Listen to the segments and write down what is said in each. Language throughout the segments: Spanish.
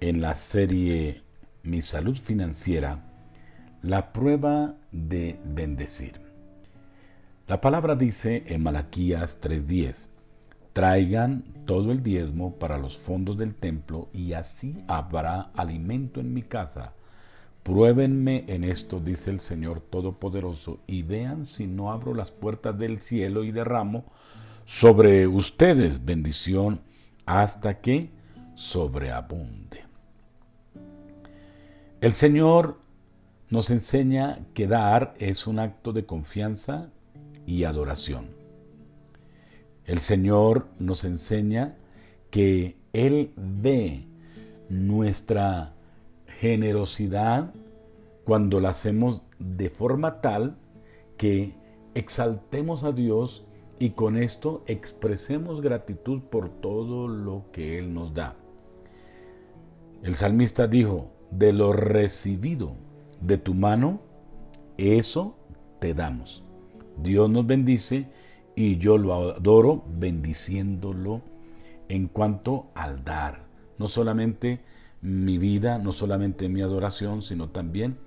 en la serie Mi salud financiera, la prueba de bendecir. La palabra dice en Malaquías 3:10, traigan todo el diezmo para los fondos del templo y así habrá alimento en mi casa. Pruébenme en esto, dice el Señor Todopoderoso, y vean si no abro las puertas del cielo y derramo sobre ustedes bendición hasta que sobreabunde. El Señor nos enseña que dar es un acto de confianza y adoración. El Señor nos enseña que Él ve nuestra generosidad cuando la hacemos de forma tal que exaltemos a Dios y con esto expresemos gratitud por todo lo que Él nos da. El salmista dijo, de lo recibido de tu mano, eso te damos. Dios nos bendice y yo lo adoro bendiciéndolo en cuanto al dar. No solamente mi vida, no solamente mi adoración, sino también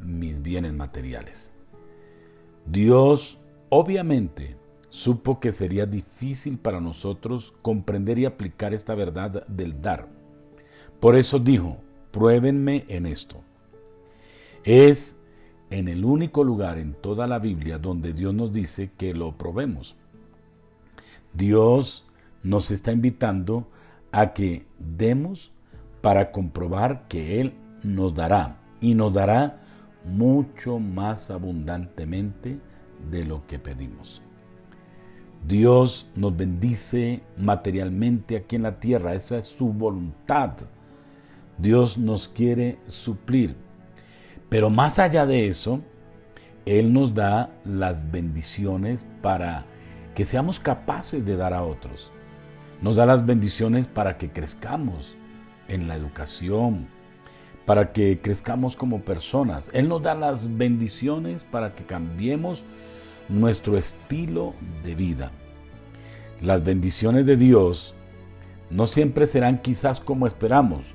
mis bienes materiales. Dios obviamente supo que sería difícil para nosotros comprender y aplicar esta verdad del dar. Por eso dijo, pruébenme en esto. Es en el único lugar en toda la Biblia donde Dios nos dice que lo probemos. Dios nos está invitando a que demos para comprobar que Él nos dará y nos dará mucho más abundantemente de lo que pedimos. Dios nos bendice materialmente aquí en la tierra, esa es su voluntad. Dios nos quiere suplir. Pero más allá de eso, Él nos da las bendiciones para que seamos capaces de dar a otros. Nos da las bendiciones para que crezcamos en la educación, para que crezcamos como personas. Él nos da las bendiciones para que cambiemos nuestro estilo de vida. Las bendiciones de Dios no siempre serán quizás como esperamos,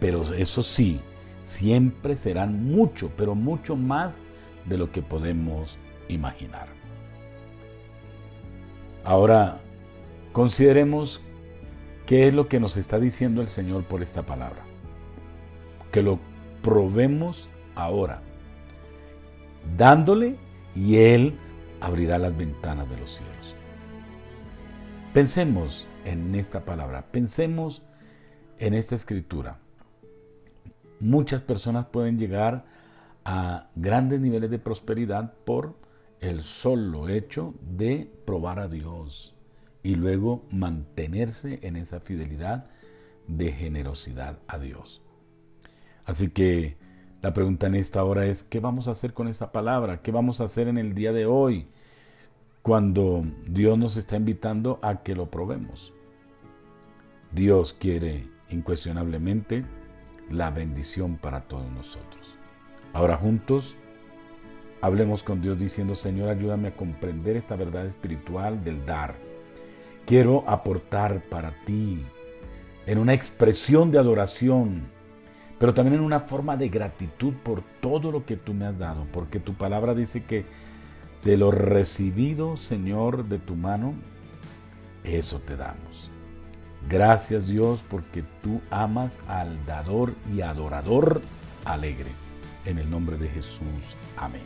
pero eso sí, siempre serán mucho, pero mucho más de lo que podemos imaginar. Ahora, consideremos qué es lo que nos está diciendo el Señor por esta palabra. Que lo probemos ahora, dándole y Él abrirá las ventanas de los cielos. Pensemos en esta palabra, pensemos en esta escritura. Muchas personas pueden llegar a grandes niveles de prosperidad por el solo hecho de probar a Dios y luego mantenerse en esa fidelidad de generosidad a Dios. Así que la pregunta en esta hora es, ¿qué vamos a hacer con esa palabra? ¿Qué vamos a hacer en el día de hoy cuando Dios nos está invitando a que lo probemos? Dios quiere incuestionablemente la bendición para todos nosotros. Ahora juntos hablemos con Dios diciendo, Señor, ayúdame a comprender esta verdad espiritual del dar. Quiero aportar para ti en una expresión de adoración pero también en una forma de gratitud por todo lo que tú me has dado, porque tu palabra dice que de lo recibido, Señor, de tu mano, eso te damos. Gracias Dios porque tú amas al dador y adorador alegre. En el nombre de Jesús. Amén.